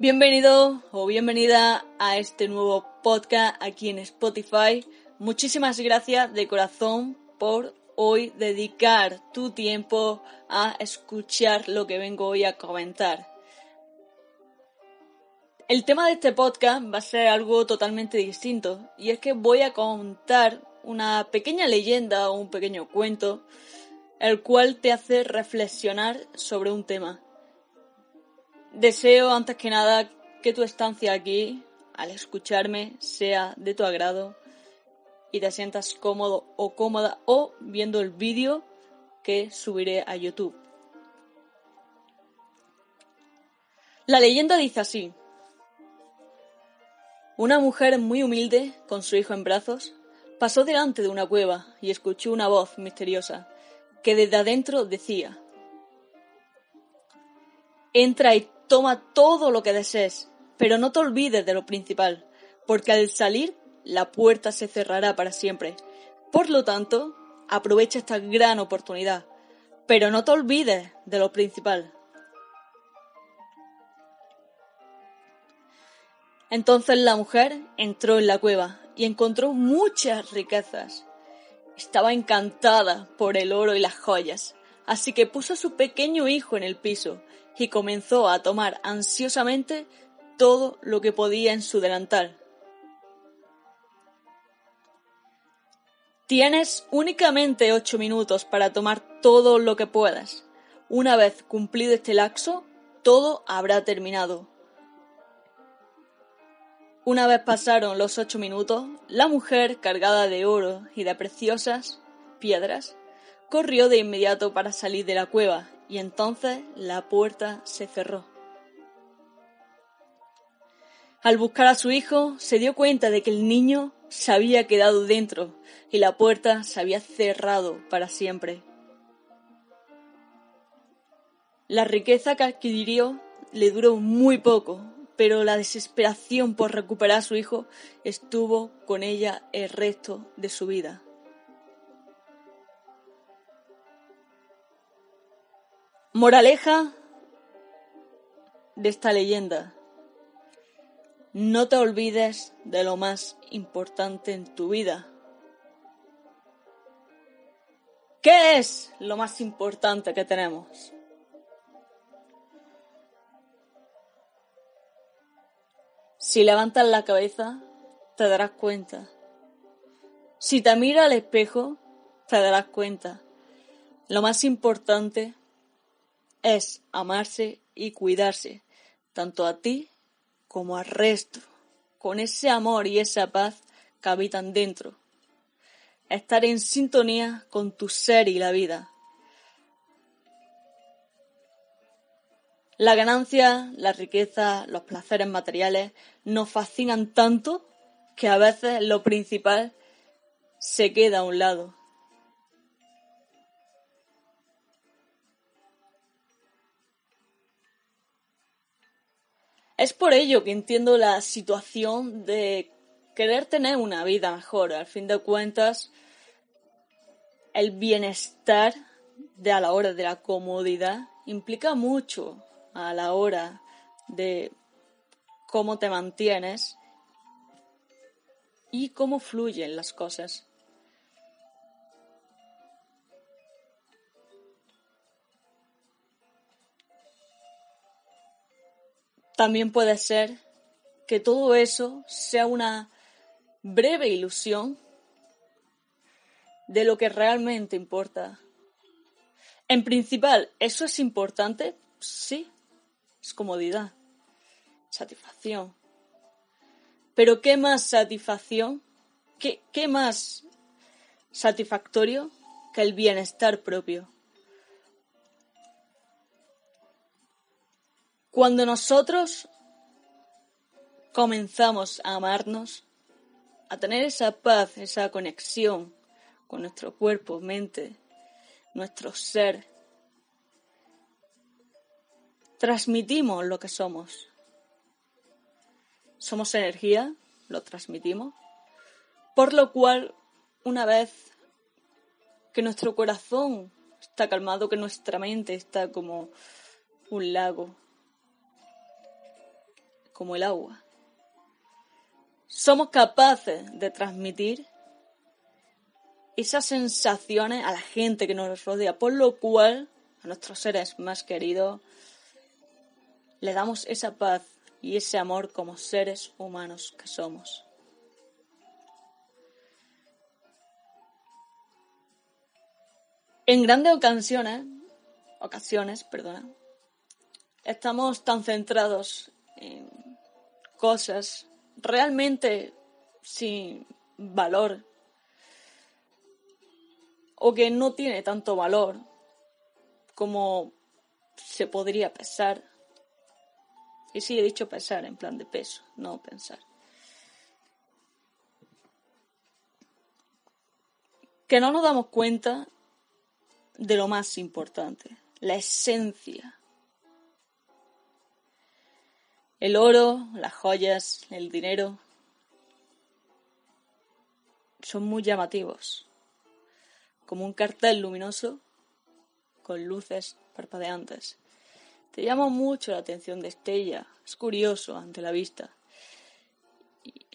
Bienvenido o bienvenida a este nuevo podcast aquí en Spotify. Muchísimas gracias de corazón por hoy dedicar tu tiempo a escuchar lo que vengo hoy a comentar. El tema de este podcast va a ser algo totalmente distinto y es que voy a contar una pequeña leyenda o un pequeño cuento el cual te hace reflexionar sobre un tema. Deseo antes que nada que tu estancia aquí, al escucharme, sea de tu agrado y te sientas cómodo o cómoda o viendo el vídeo que subiré a YouTube. La leyenda dice así. Una mujer muy humilde, con su hijo en brazos, pasó delante de una cueva y escuchó una voz misteriosa que desde adentro decía Entra y toma todo lo que desees, pero no te olvides de lo principal, porque al salir la puerta se cerrará para siempre. Por lo tanto, aprovecha esta gran oportunidad, pero no te olvides de lo principal. Entonces la mujer entró en la cueva y encontró muchas riquezas. Estaba encantada por el oro y las joyas, así que puso a su pequeño hijo en el piso y comenzó a tomar ansiosamente todo lo que podía en su delantal. Tienes únicamente ocho minutos para tomar todo lo que puedas. Una vez cumplido este laxo, todo habrá terminado. Una vez pasaron los ocho minutos, la mujer, cargada de oro y de preciosas piedras, corrió de inmediato para salir de la cueva y entonces la puerta se cerró. Al buscar a su hijo, se dio cuenta de que el niño se había quedado dentro y la puerta se había cerrado para siempre. La riqueza que adquirió le duró muy poco, pero la desesperación por recuperar a su hijo estuvo con ella el resto de su vida. Moraleja de esta leyenda. No te olvides de lo más importante en tu vida. ¿Qué es lo más importante que tenemos? Si levantas la cabeza, te darás cuenta. Si te miras al espejo, te darás cuenta. Lo más importante es amarse y cuidarse, tanto a ti como al resto, con ese amor y esa paz que habitan dentro. Estar en sintonía con tu ser y la vida. La ganancia, la riqueza, los placeres materiales nos fascinan tanto que a veces lo principal se queda a un lado. Es por ello que entiendo la situación de querer tener una vida mejor. Al fin de cuentas, el bienestar de a la hora de la comodidad implica mucho a la hora de cómo te mantienes y cómo fluyen las cosas. También puede ser que todo eso sea una breve ilusión de lo que realmente importa. En principal, ¿eso es importante? Sí, es comodidad, satisfacción. Pero ¿qué más satisfacción? ¿Qué, qué más satisfactorio que el bienestar propio? Cuando nosotros comenzamos a amarnos, a tener esa paz, esa conexión con nuestro cuerpo, mente, nuestro ser, transmitimos lo que somos. Somos energía, lo transmitimos, por lo cual una vez que nuestro corazón está calmado, que nuestra mente está como un lago, como el agua, somos capaces de transmitir esas sensaciones a la gente que nos rodea, por lo cual a nuestros seres más queridos le damos esa paz y ese amor como seres humanos que somos. En grandes ocasiones, ocasiones, perdona, estamos tan centrados en cosas realmente sin valor o que no tiene tanto valor como se podría pensar. Y sí, he dicho pensar en plan de peso, no pensar. Que no nos damos cuenta de lo más importante, la esencia el oro, las joyas, el dinero son muy llamativos, como un cartel luminoso con luces parpadeantes. Te llama mucho la atención de Estella, es curioso ante la vista y,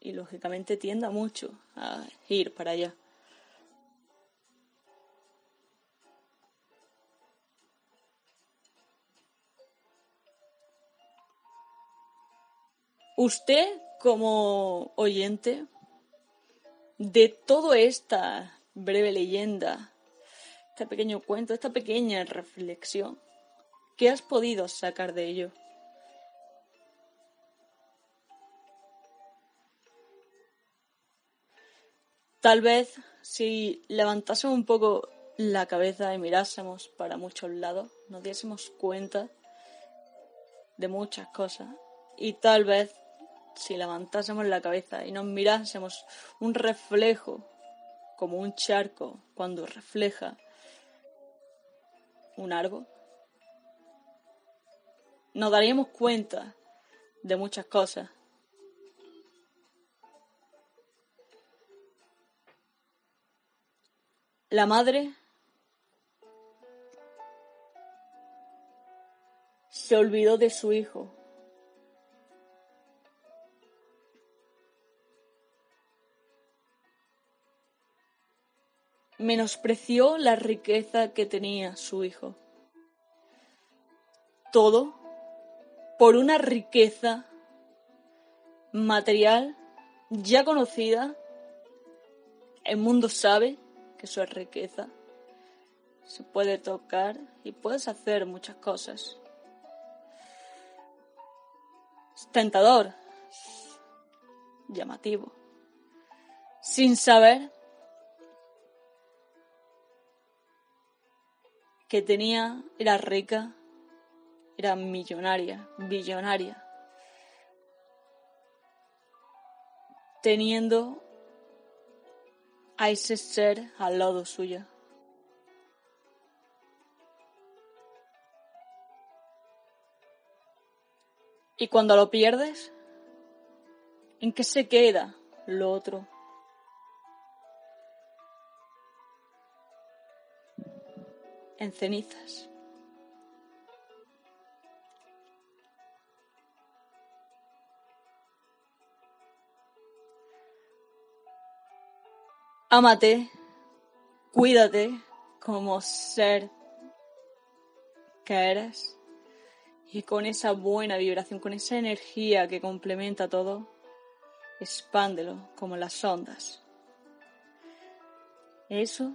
y lógicamente tienda mucho a ir para allá. Usted, como oyente de toda esta breve leyenda, este pequeño cuento, esta pequeña reflexión, ¿qué has podido sacar de ello? Tal vez si levantásemos un poco la cabeza y mirásemos para muchos lados, nos diésemos cuenta de muchas cosas y tal vez si levantásemos la cabeza y nos mirásemos un reflejo como un charco cuando refleja un árbol, nos daríamos cuenta de muchas cosas. La madre se olvidó de su hijo menospreció la riqueza que tenía su hijo. Todo por una riqueza material ya conocida. El mundo sabe que eso es riqueza. Se puede tocar y puedes hacer muchas cosas. Es tentador, llamativo, sin saber que tenía, era rica, era millonaria, billonaria, teniendo a ese ser al lado suyo. Y cuando lo pierdes, ¿en qué se queda lo otro? En cenizas. Ámate, cuídate como ser que eres y con esa buena vibración, con esa energía que complementa todo, expándelo como las ondas. Eso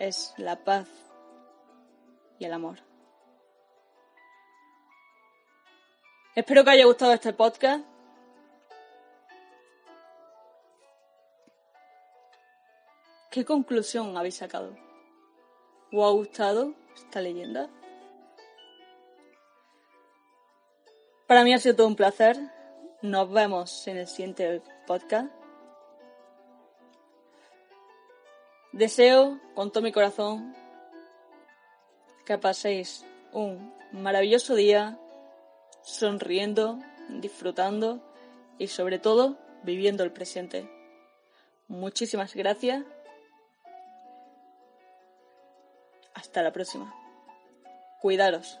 es la paz y el amor. Espero que haya gustado este podcast. ¿Qué conclusión habéis sacado? ¿Os ha gustado esta leyenda? Para mí ha sido todo un placer. Nos vemos en el siguiente podcast. Deseo con todo mi corazón que paséis un maravilloso día sonriendo, disfrutando y sobre todo viviendo el presente. Muchísimas gracias. Hasta la próxima. Cuidaros.